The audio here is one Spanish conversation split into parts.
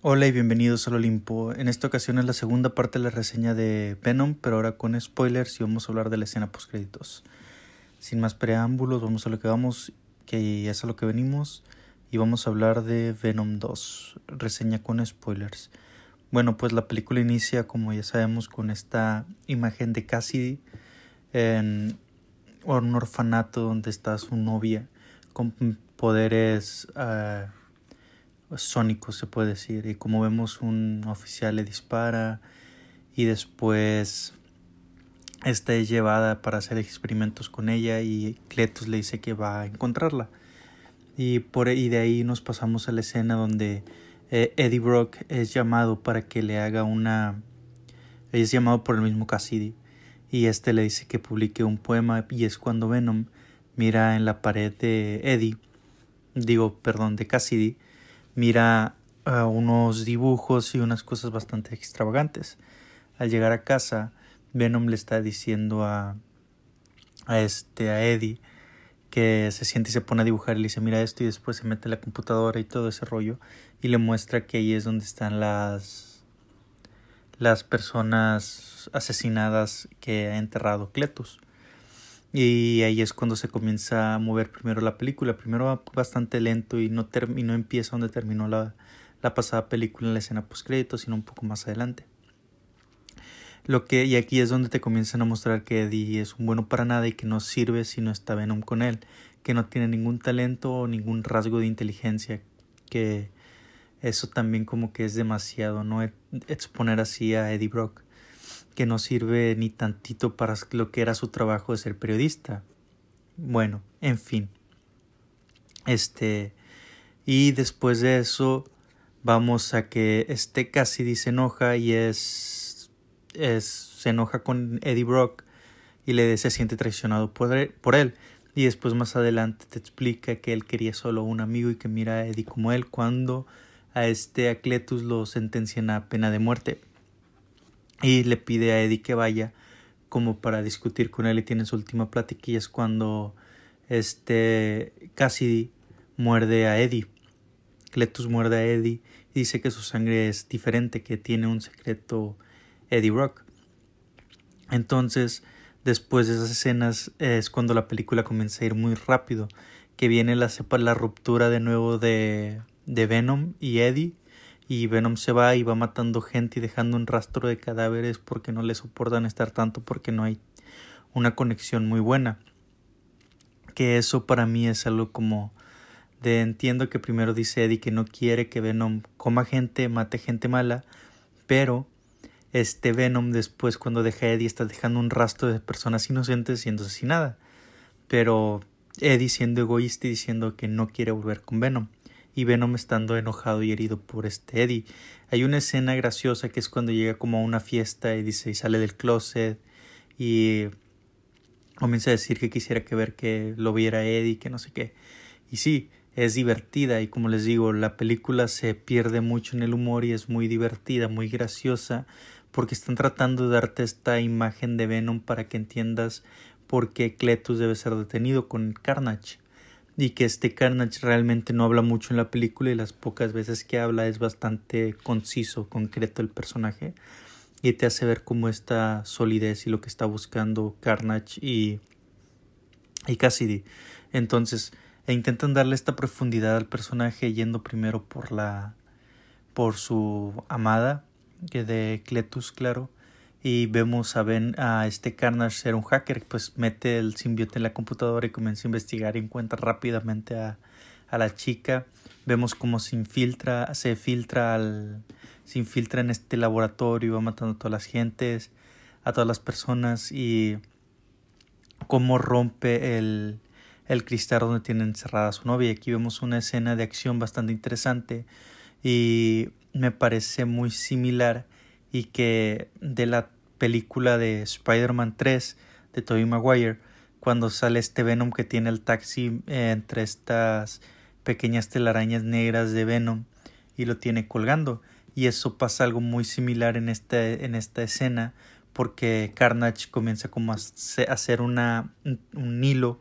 Hola y bienvenidos al Olimpo. En esta ocasión es la segunda parte de la reseña de Venom, pero ahora con spoilers y vamos a hablar de la escena post créditos. Sin más preámbulos, vamos a lo que vamos, que es a lo que venimos, y vamos a hablar de Venom 2, reseña con spoilers. Bueno, pues la película inicia, como ya sabemos, con esta imagen de Cassidy en un orfanato donde está su novia con poderes uh, sónicos, se puede decir. Y como vemos, un oficial le dispara y después esta es llevada para hacer experimentos con ella y Cletus le dice que va a encontrarla. Y, por, y de ahí nos pasamos a la escena donde eh, Eddie Brock es llamado para que le haga una... Es llamado por el mismo Cassidy y este le dice que publique un poema y es cuando Venom mira en la pared de Eddie, digo, perdón, de Cassidy, mira unos dibujos y unas cosas bastante extravagantes. Al llegar a casa, Venom le está diciendo a, a este a Eddie que se siente y se pone a dibujar y le dice mira esto y después se mete en la computadora y todo ese rollo y le muestra que ahí es donde están las las personas asesinadas que ha enterrado Cletus. Y ahí es cuando se comienza a mover primero la película. Primero va bastante lento y no, y empieza donde terminó la, la pasada película en la escena post crédito, sino un poco más adelante. Lo que, y aquí es donde te comienzan a mostrar que Eddie es un bueno para nada y que no sirve si no está Venom con él, que no tiene ningún talento o ningún rasgo de inteligencia, que eso también como que es demasiado, ¿no? Exponer así a Eddie Brock, que no sirve ni tantito para lo que era su trabajo de ser periodista. Bueno, en fin. Este. Y después de eso, vamos a que este Cassidy se enoja y es. es se enoja con Eddie Brock y le se siente traicionado por él, por él. Y después más adelante te explica que él quería solo un amigo y que mira a Eddie como él cuando a este Acletus lo sentencian a pena de muerte y le pide a Eddie que vaya como para discutir con él y tiene su última plática y es cuando este Cassidy muerde a Eddie. Cletus muerde a Eddie y dice que su sangre es diferente, que tiene un secreto Eddie Rock. Entonces, después de esas escenas es cuando la película comienza a ir muy rápido, que viene la, la ruptura de nuevo de de Venom y Eddie y Venom se va y va matando gente y dejando un rastro de cadáveres porque no le soportan estar tanto porque no hay una conexión muy buena. Que eso para mí es algo como de entiendo que primero dice Eddie que no quiere que Venom coma gente, mate gente mala, pero este Venom después cuando deja Eddie está dejando un rastro de personas inocentes siendo asesinada. Pero Eddie siendo egoísta y diciendo que no quiere volver con Venom y Venom estando enojado y herido por este Eddie. Hay una escena graciosa que es cuando llega como a una fiesta y dice y sale del closet y comienza a decir que quisiera que ver que lo viera Eddie, que no sé qué. Y sí, es divertida y como les digo, la película se pierde mucho en el humor y es muy divertida, muy graciosa, porque están tratando de darte esta imagen de Venom para que entiendas por qué Cletus debe ser detenido con Carnage y que este Carnage realmente no habla mucho en la película y las pocas veces que habla es bastante conciso, concreto el personaje y te hace ver como esta solidez y lo que está buscando Carnage y, y Cassidy. Entonces, e intentan darle esta profundidad al personaje yendo primero por la por su amada, que de Cletus, claro, y vemos a Ben a este Carnage ser un hacker, pues mete el simbiote en la computadora y comienza a investigar y encuentra rápidamente a, a la chica. Vemos cómo se infiltra, se filtra al, se infiltra en este laboratorio, va matando a todas las gentes, a todas las personas y cómo rompe el, el cristal donde tiene encerrada a su novia. Aquí vemos una escena de acción bastante interesante y me parece muy similar y que de la película de Spider-Man 3 de Tobey Maguire, cuando sale este Venom que tiene el taxi eh, entre estas pequeñas telarañas negras de Venom y lo tiene colgando. Y eso pasa algo muy similar en, este, en esta escena porque Carnage comienza como a hacer una, un hilo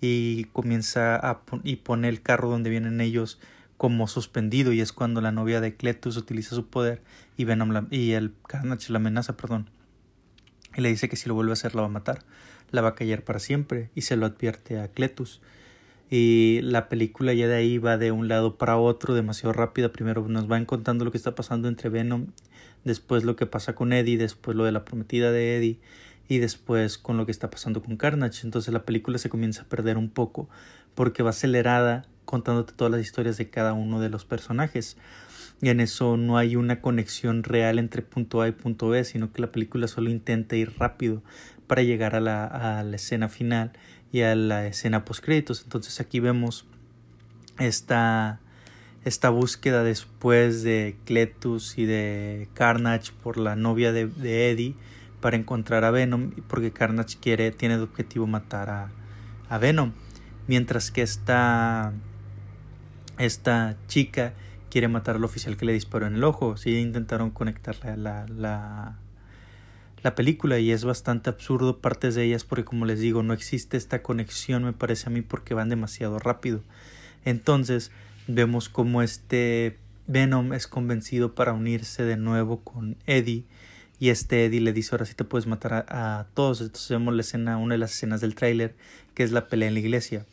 y comienza a y pone el carro donde vienen ellos como suspendido y es cuando la novia de Cletus utiliza su poder y Venom y el Carnage la amenaza, perdón. Y le dice que si lo vuelve a hacer la va a matar, la va a callar para siempre y se lo advierte a Cletus. Y la película ya de ahí va de un lado para otro demasiado rápida. Primero nos van contando lo que está pasando entre Venom, después lo que pasa con Eddie, después lo de la prometida de Eddie y después con lo que está pasando con Carnage. Entonces la película se comienza a perder un poco porque va acelerada contándote todas las historias de cada uno de los personajes. Y en eso no hay una conexión real entre punto A y punto B, sino que la película solo intenta ir rápido para llegar a la, a la escena final y a la escena post créditos. Entonces aquí vemos esta, esta búsqueda después de Cletus y de Carnage por la novia de, de Eddie para encontrar a Venom porque Carnage quiere, tiene de objetivo matar a, a Venom. Mientras que esta, esta chica quiere matar al oficial que le disparó en el ojo. Sí, intentaron conectar la, la, la, película y es bastante absurdo partes de ellas porque como les digo, no existe esta conexión me parece a mí porque van demasiado rápido. Entonces vemos como este Venom es convencido para unirse de nuevo con Eddie y este Eddie le dice ahora sí te puedes matar a, todos. Entonces vemos la escena, una de las escenas del tráiler que es la pelea en la iglesia.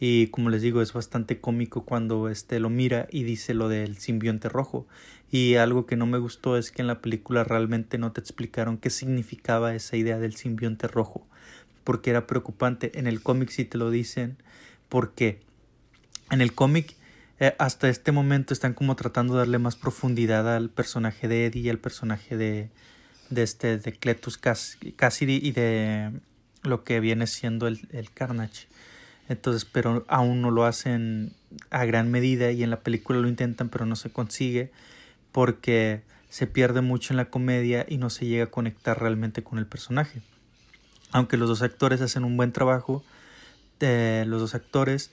Y como les digo, es bastante cómico cuando este lo mira y dice lo del simbionte rojo. Y algo que no me gustó es que en la película realmente no te explicaron qué significaba esa idea del simbionte rojo. Porque era preocupante. En el cómic sí te lo dicen. Porque en el cómic eh, hasta este momento están como tratando de darle más profundidad al personaje de Eddie y al personaje de, de este de Cletus Cassidy y de lo que viene siendo el, el Carnage. Entonces, pero aún no lo hacen a gran medida y en la película lo intentan, pero no se consigue porque se pierde mucho en la comedia y no se llega a conectar realmente con el personaje. Aunque los dos actores hacen un buen trabajo, eh, los dos actores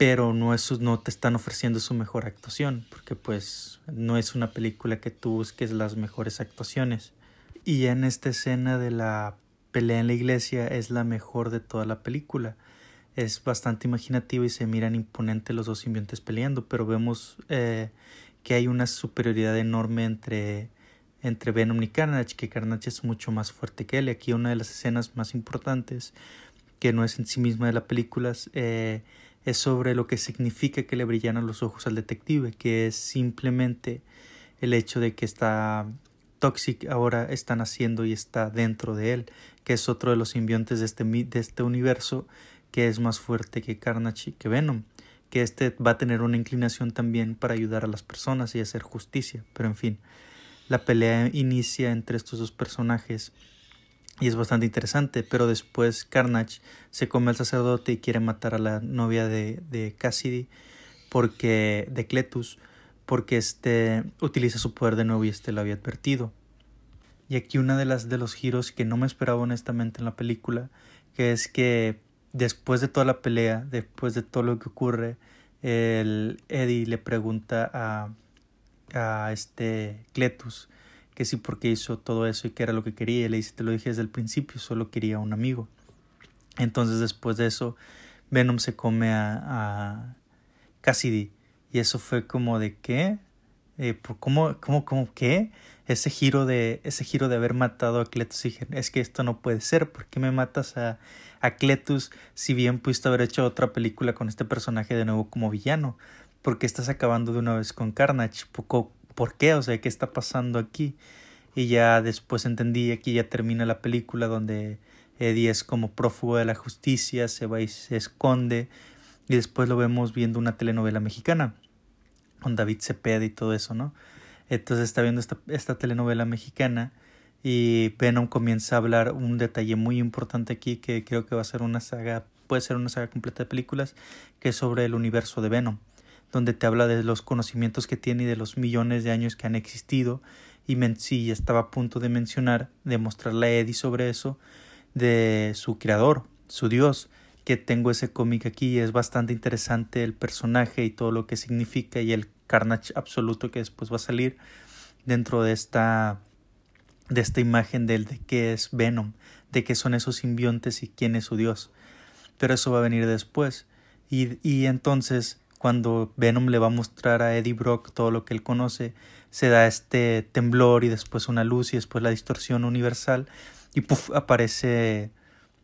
pero no, es, no te están ofreciendo su mejor actuación, porque pues no es una película que tú busques las mejores actuaciones. Y en esta escena de la pelea en la iglesia es la mejor de toda la película. Es bastante imaginativa y se miran imponentes los dos simbiontes peleando, pero vemos eh, que hay una superioridad enorme entre, entre Venom y Carnage, que Carnage es mucho más fuerte que él. Y aquí una de las escenas más importantes, que no es en sí misma de la película, eh, es sobre lo que significa que le brillan a los ojos al detective, que es simplemente el hecho de que está Toxic ahora está naciendo y está dentro de él, que es otro de los simbiontes de este, de este universo que es más fuerte que Carnage y que Venom, que este va a tener una inclinación también para ayudar a las personas y hacer justicia, pero en fin, la pelea inicia entre estos dos personajes y es bastante interesante, pero después Carnage se come al sacerdote y quiere matar a la novia de, de Cassidy porque de Cletus porque este utiliza su poder de nuevo y este lo había advertido. Y aquí una de las de los giros que no me esperaba honestamente en la película, que es que después de toda la pelea, después de todo lo que ocurre, el Eddie le pregunta a a este Cletus que sí porque hizo todo eso y que era lo que quería. Y le dice, te lo dije desde el principio, solo quería un amigo. Entonces después de eso, Venom se come a, a Cassidy. Y eso fue como de qué? Eh, ¿Cómo, cómo, cómo qué? Ese giro de, ese giro de haber matado a Cletus. Es que esto no puede ser. ¿Por qué me matas a, a Cletus si bien pudiste haber hecho otra película con este personaje de nuevo como villano? ¿Por qué estás acabando de una vez con Carnage? Poco, ¿por qué? O sea, ¿qué está pasando aquí? Y ya después entendí, aquí ya termina la película donde Eddie es como prófugo de la justicia, se va y se esconde, y después lo vemos viendo una telenovela mexicana, con David Cepeda y todo eso, ¿no? Entonces está viendo esta, telenovela mexicana y Venom comienza a hablar un detalle muy importante aquí que creo que va a ser una saga, puede ser una saga completa de películas, que es sobre el universo de Venom donde te habla de los conocimientos que tiene y de los millones de años que han existido. Y sí, estaba a punto de mencionar, de mostrarle a Eddie sobre eso, de su creador, su dios, que tengo ese cómic aquí. Es bastante interesante el personaje y todo lo que significa y el carnage absoluto que después va a salir dentro de esta de esta imagen del de qué es Venom, de qué son esos simbiontes y quién es su dios. Pero eso va a venir después. Y, y entonces cuando Venom le va a mostrar a Eddie Brock todo lo que él conoce, se da este temblor y después una luz y después la distorsión universal y puff, aparece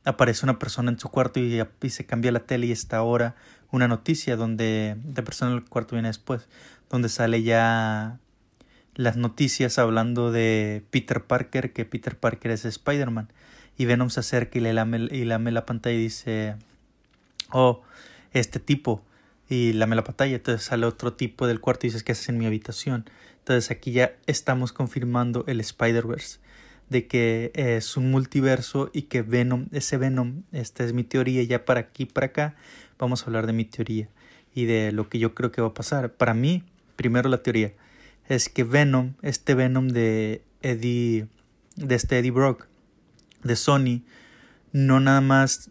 aparece una persona en su cuarto y, se cambia la tele y está ahora una noticia donde la persona en el cuarto viene después, donde sale ya las noticias hablando de Peter Parker, que Peter Parker es Spider-Man. Y Venom se acerca y le lame, y lame la pantalla y dice, oh, este tipo. Y lame la pantalla, entonces sale otro tipo del cuarto y dice, que haces en mi habitación? Entonces aquí ya estamos confirmando el Spider-Verse de que es un multiverso y que Venom, ese Venom, esta es mi teoría, ya para aquí, para acá, vamos a hablar de mi teoría y de lo que yo creo que va a pasar. Para mí, primero la teoría, es que Venom, este Venom de Eddie, de este Eddie Brock, de Sony, no nada más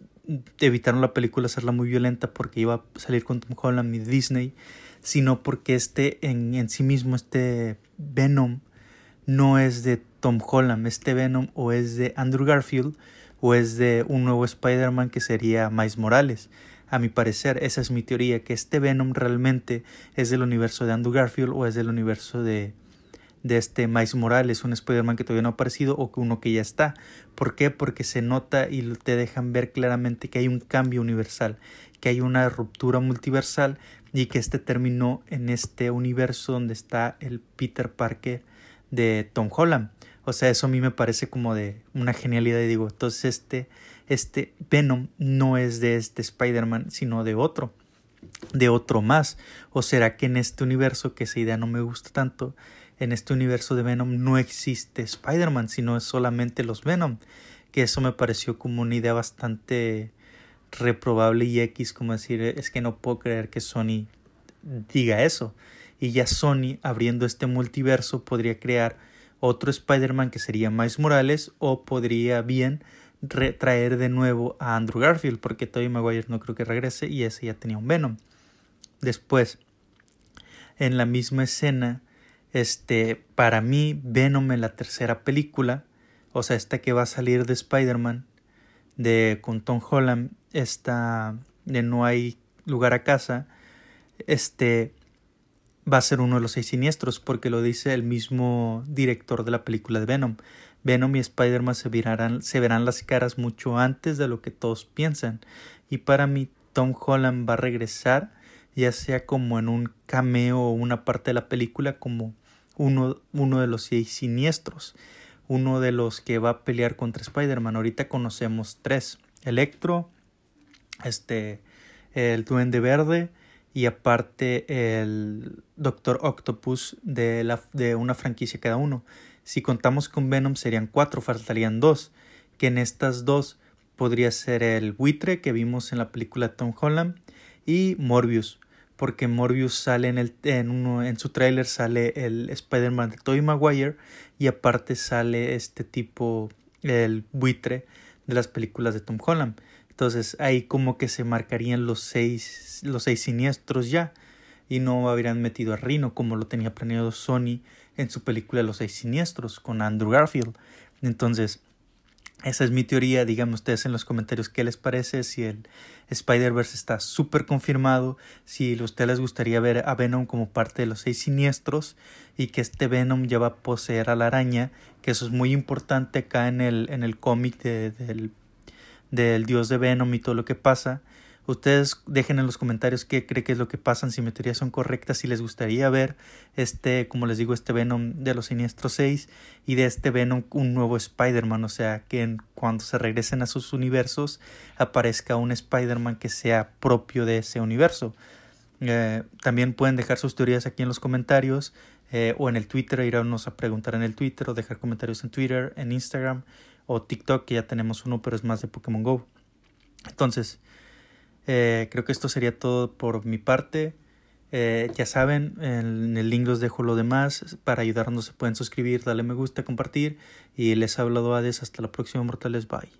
evitaron la película hacerla muy violenta porque iba a salir con Tom Holland y Disney, sino porque este en, en sí mismo, este Venom, no es de Tom Holland, este Venom o es de Andrew Garfield o es de un nuevo Spider-Man que sería Miles Morales. A mi parecer, esa es mi teoría, que este Venom realmente es del universo de Andrew Garfield o es del universo de, de este Miles Morales, un Spider-Man que todavía no ha aparecido o uno que ya está. ¿Por qué? Porque se nota y te dejan ver claramente que hay un cambio universal, que hay una ruptura multiversal y que este terminó en este universo donde está el Peter Parker de Tom Holland. O sea, eso a mí me parece como de una genialidad y digo, entonces este, este Venom no es de este Spider-Man, sino de otro, de otro más. ¿O será que en este universo, que esa idea no me gusta tanto, en este universo de Venom no existe Spider-Man, sino es solamente los Venom? Que eso me pareció como una idea bastante reprobable y X, como decir, es que no puedo creer que Sony diga eso y ya Sony abriendo este multiverso podría crear otro Spider-Man que sería Miles Morales o podría bien traer de nuevo a Andrew Garfield porque Tobey Maguire no creo que regrese y ese ya tenía un Venom. Después, en la misma escena, este, para mí Venom en la tercera película, o sea, esta que va a salir de Spider-Man, de con Tom Holland, esta de No hay lugar a casa, este, va a ser uno de los seis siniestros porque lo dice el mismo director de la película de Venom. Venom y Spider-Man se, verán las caras mucho antes de lo que todos piensan. Y para mí Tom Holland va a regresar ya sea como en un cameo o una parte de la película como uno, uno de los seis siniestros. Uno de los que va a pelear contra Spider-Man. Ahorita conocemos tres. Electro, este, el Duende Verde y aparte el Doctor Octopus de, la, de una franquicia cada uno. Si contamos con Venom serían cuatro, faltarían dos, que en estas dos podría ser el buitre que vimos en la película Tom Holland y Morbius, porque Morbius sale en, el, en, uno, en su tráiler sale el Spider-Man de Tobey Maguire y aparte sale este tipo, el buitre de las películas de Tom Holland. Entonces ahí como que se marcarían los seis, los seis siniestros ya y no habrían metido a Rino como lo tenía planeado Sony en su película Los seis siniestros con Andrew Garfield. Entonces esa es mi teoría, díganme ustedes en los comentarios qué les parece, si el Spider-Verse está súper confirmado, si a ustedes les gustaría ver a Venom como parte de los seis siniestros y que este Venom ya va a poseer a la araña, que eso es muy importante acá en el, en el cómic de, del del dios de Venom y todo lo que pasa. Ustedes dejen en los comentarios qué creen que es lo que pasa, si mis teorías son correctas, si les gustaría ver este, como les digo, este Venom de los Siniestros 6 y de este Venom un nuevo Spider-Man, o sea, que cuando se regresen a sus universos aparezca un Spider-Man que sea propio de ese universo. Eh, también pueden dejar sus teorías aquí en los comentarios eh, o en el Twitter, irnos a preguntar en el Twitter o dejar comentarios en Twitter, en Instagram o TikTok, que ya tenemos uno, pero es más de Pokémon Go. Entonces, eh, creo que esto sería todo por mi parte. Eh, ya saben, en el link los dejo lo demás. Para ayudarnos se pueden suscribir, darle me gusta, compartir. Y les ha hablado Hades. Hasta la próxima, mortales. Bye.